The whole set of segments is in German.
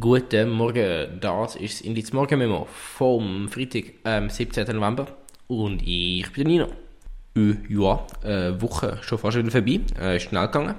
Guten Morgen, das ist das Indiz Morgenmemo vom Freitag, ähm, 17. November und ich bin Nino. Äh, ja, eine Woche schon fast wieder vorbei, äh, ist schnell gegangen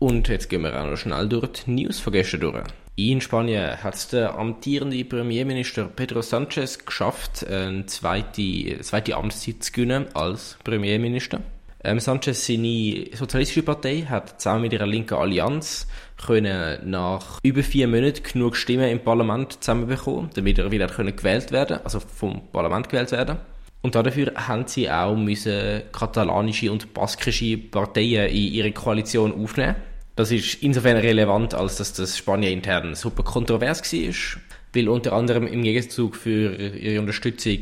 und jetzt gehen wir auch noch schnell durch die News von gestern durch. In Spanien hat es der amtierende Premierminister Pedro Sanchez geschafft, eine zweite, zweite Amtszeit zu gewinnen als Premierminister. Ähm, Sanchez, seine sozialistische Partei, hat zusammen mit ihrer linken Allianz können nach über vier Monaten genug Stimmen im Parlament zusammenbekommen, damit er wieder können gewählt werden, also vom Parlament gewählt werden. Und dafür haben sie auch müssen katalanische und baskische Parteien in ihre Koalition aufnehmen. Das ist insofern relevant, als dass das Spanien intern super kontrovers war, weil unter anderem im Gegenzug für ihre Unterstützung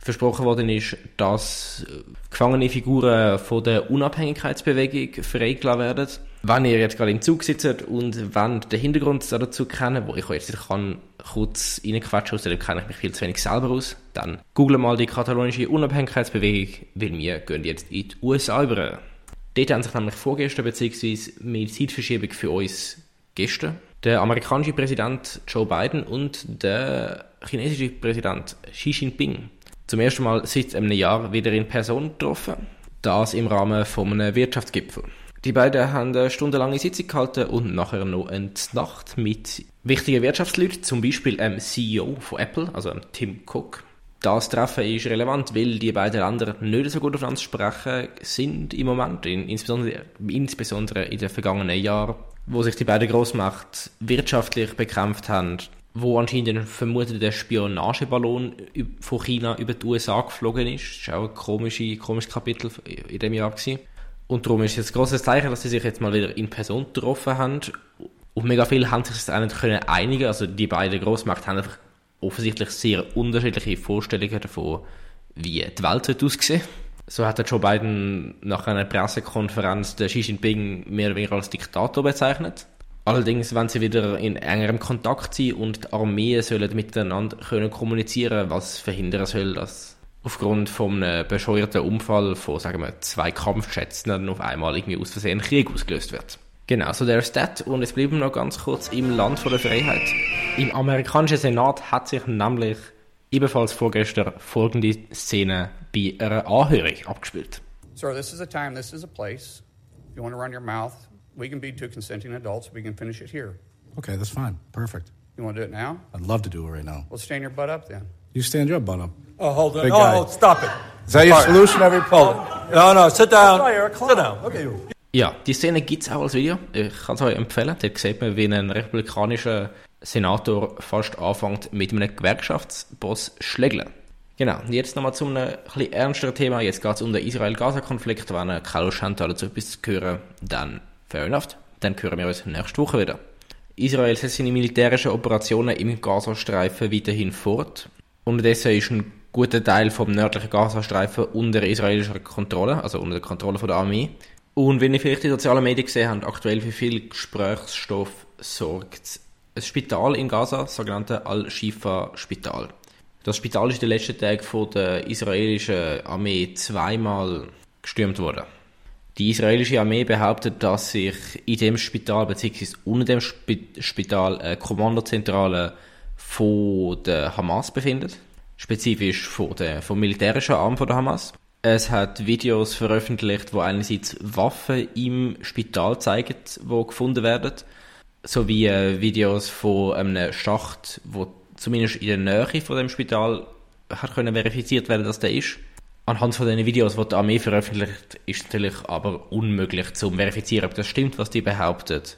versprochen worden ist, dass gefangene Figuren von der Unabhängigkeitsbewegung freigelassen werden. Wenn ihr jetzt gerade im Zug sitzt und wenn den Hintergrund dazu kennen, wo ich euch jetzt kann, kurz reinquatschen, aus kenne ich mich viel zu wenig selber aus, dann google mal die katalonische Unabhängigkeitsbewegung, weil wir gehen jetzt in die USA über. Dort haben sich nämlich vorgestern bzw. mit Zeitverschiebung für uns gestern der amerikanische Präsident Joe Biden und der chinesische Präsident Xi Jinping zum ersten Mal seit einem Jahr wieder in Person getroffen. Das im Rahmen von einem Wirtschaftsgipfel. Die beiden haben eine stundenlange Sitzung gehalten und nachher noch eine Nacht mit wichtigen Wirtschaftsleuten, zum Beispiel dem CEO von Apple, also Tim Cook. Das Treffen ist relevant, weil die beiden Länder nicht so gut aufeinander sprechen sind im Moment, insbesondere, insbesondere in den vergangenen Jahren, wo sich die beiden Großmacht wirtschaftlich bekämpft haben wo anscheinend ein vermuteter Spionageballon von China über die USA geflogen ist. Das war auch ein komisches, komisches Kapitel in dem Jahr. Gewesen. Und darum ist es ein grosses Zeichen, dass sie sich jetzt mal wieder in Person getroffen haben. Und mega viele haben sich das auch nicht können einigen. Also die beiden Großmächte haben einfach offensichtlich sehr unterschiedliche Vorstellungen davon, wie die Welt aussehen. So hat Joe Biden nach einer Pressekonferenz den Xi Jinping mehr oder weniger als Diktator bezeichnet. Allerdings, wenn sie wieder in engerem Kontakt sind und die Armeen sollen miteinander können kommunizieren, was verhindern soll, dass aufgrund von einem bescheuerten Unfall von, sagen wir, zwei Kampfschätzen auf einmal irgendwie aus Versehen Krieg ausgelöst wird. Genau, so der ist das. Und jetzt bleiben wir noch ganz kurz im Land von der Freiheit. Im amerikanischen Senat hat sich nämlich ebenfalls vorgestern folgende Szene bei einer Anhörung abgespielt. Sir, this is a time, this is a place. If you want to run your mouth, we can be two consenting adults. We can finish it here. Okay, that's fine. Perfect. You want to do it now? I'd love to do it right now. Well, stand your butt up then. You stand your butt up. Oh, hold on. Big Oh, guy. hold, stop it. Is that your solution every it. No, no, sit down. Sit down. Okay. Ja, die Szene gibt es auch als Video. Ich kann es euch empfehlen. Dort sieht man, wie ein republikanischer Senator fast anfängt mit einem Gewerkschaftsboss schlägeln. Genau, und jetzt nochmal zu einem etwas ernsteren Thema. Jetzt geht es um den Israel-Gaza-Konflikt. Wenn ihr keine Lust habt, dazu etwas zu hören, dann fair enough. Dann hören wir uns nächste Woche wieder. Israel setzt seine militärischen Operationen im Gazastreifen weiterhin fort. Unterdessen ist ein guter Teil vom nördlichen Gazastreifen unter israelischer Kontrolle, also unter der Kontrolle der Armee. Und wenn ihr vielleicht die sozialen Medien gesehen habt, aktuell für viel Gesprächsstoff sorgt ein Spital in Gaza, das sogenannte Al-Shifa-Spital. Das Spital ist in den letzten Tagen von der israelischen Armee zweimal gestürmt worden. Die israelische Armee behauptet, dass sich in dem Spital bzw. unter dem Spi Spital eine Kommandozentrale von der Hamas befindet, spezifisch von der, vom militärischen Arm von der Hamas. Es hat Videos veröffentlicht, wo einerseits Waffen im Spital zeigen, wo gefunden werden, sowie äh, Videos von einem Schacht, wo zumindest in der Nähe von dem Spital hat können verifiziert werden, dass der ist. Anhand von den Videos, die die Armee veröffentlicht, ist natürlich aber unmöglich zu verifizieren, ob das stimmt, was die behauptet.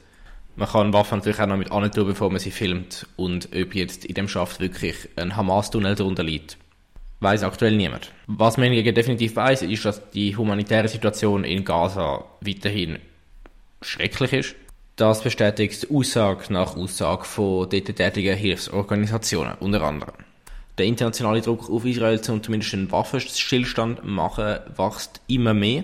Man kann Waffen natürlich auch noch mit antun, bevor man sie filmt und ob jetzt in dem Schaft wirklich ein Hamas-Tunnel darunter liegt. Weiß aktuell niemand. Was man hingegen definitiv weiß, ist, dass die humanitäre Situation in Gaza weiterhin schrecklich ist. Das bestätigt Aussage nach Aussage von dort tätigen Hilfsorganisationen, unter anderem. Der internationale Druck auf Israel, um zumindest einen Waffenstillstand machen, wächst immer mehr.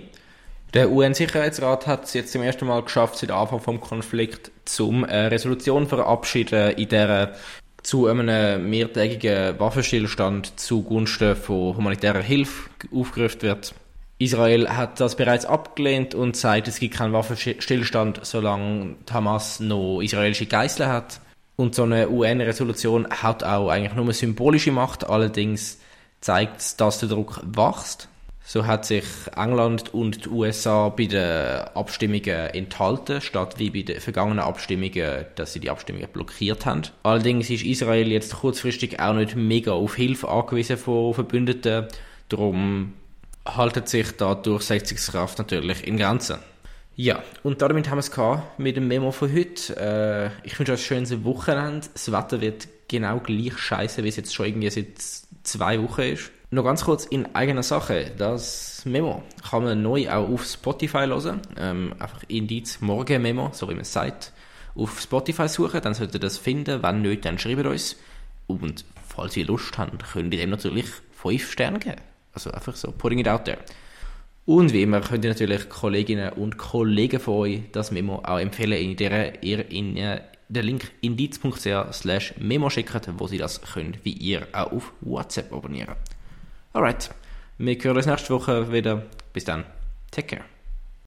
Der UN-Sicherheitsrat hat es jetzt zum ersten Mal geschafft, seit Anfang vom Konflikt, zum eine Resolution verabschieden, in der zu einem mehrtägigen Waffenstillstand zugunsten von humanitärer Hilfe aufgerufen wird. Israel hat das bereits abgelehnt und sagt, es gibt keinen Waffenstillstand, solange Hamas noch israelische Geiseln hat. Und so eine UN-Resolution hat auch eigentlich nur eine symbolische Macht, allerdings zeigt es, dass der Druck wächst. So hat sich England und die USA bei den Abstimmungen enthalten, statt wie bei den vergangenen Abstimmungen, dass sie die Abstimmungen blockiert haben. Allerdings ist Israel jetzt kurzfristig auch nicht mega auf Hilfe angewiesen von Verbündeten, darum haltet sich da Durchsetzungskraft natürlich in Grenzen. Ja, und damit haben wir es mit dem Memo von heute. Äh, ich wünsche euch ein schönes Wochenende. Das Wetter wird genau gleich scheiße, wie es jetzt schon irgendwie seit zwei Wochen ist. Noch ganz kurz in eigener Sache. Das Memo kann man neu auch auf Spotify hören. Ähm, einfach Indiz Morgen Memo, so wie man es sagt. Auf Spotify suchen, dann solltet ihr das finden. Wenn nicht, dann schreibt uns. Und falls ihr Lust habt, könnt ihr dem natürlich 5 Sterne geben. Also einfach so, putting it out there. Und wie immer könnt ihr natürlich Kolleginnen und Kollegen von euch das Memo auch empfehlen, in der ihr in äh, den Link indiz.ch slash Memo schicken, wo sie das können, wie ihr auch auf WhatsApp abonnieren. Alright, wir hören uns nächste Woche wieder. Bis dann. Take care.